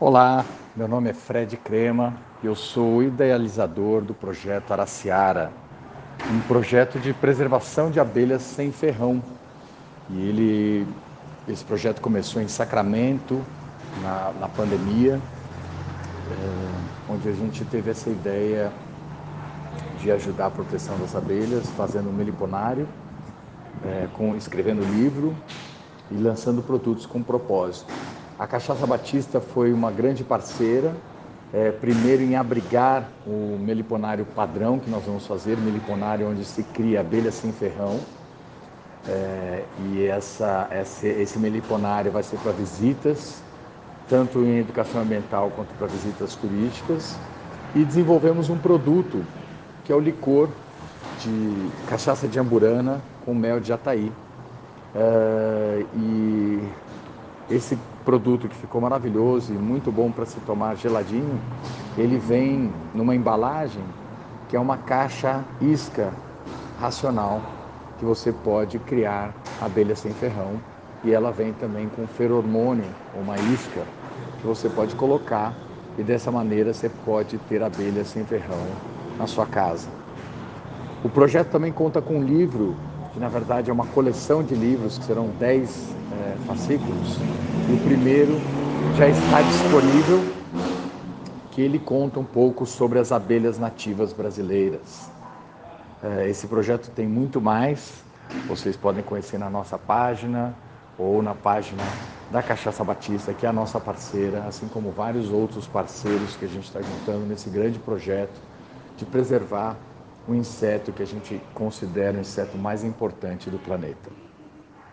Olá, meu nome é Fred Crema e eu sou idealizador do projeto Araciara, um projeto de preservação de abelhas sem ferrão. E ele, esse projeto começou em Sacramento, na, na pandemia, é, onde a gente teve essa ideia de ajudar a proteção das abelhas, fazendo um meliponário, é, com, escrevendo livro e lançando produtos com propósito. A Cachaça Batista foi uma grande parceira, é, primeiro em abrigar o meliponário padrão que nós vamos fazer, meliponário onde se cria abelha sem ferrão. É, e essa, esse, esse meliponário vai ser para visitas, tanto em educação ambiental quanto para visitas turísticas. E desenvolvemos um produto que é o licor de cachaça de amburana com mel de jataí. É, e esse produto que ficou maravilhoso e muito bom para se tomar geladinho, ele vem numa embalagem que é uma caixa isca racional que você pode criar abelha sem ferrão e ela vem também com feromônio, uma isca que você pode colocar e dessa maneira você pode ter abelha sem ferrão na sua casa. O projeto também conta com um livro que na verdade é uma coleção de livros que serão 10 é, fascículos. E o primeiro já está disponível, que ele conta um pouco sobre as abelhas nativas brasileiras. É, esse projeto tem muito mais, vocês podem conhecer na nossa página ou na página da Cachaça Batista, que é a nossa parceira, assim como vários outros parceiros que a gente está juntando nesse grande projeto de preservar o inseto que a gente considera o inseto mais importante do planeta.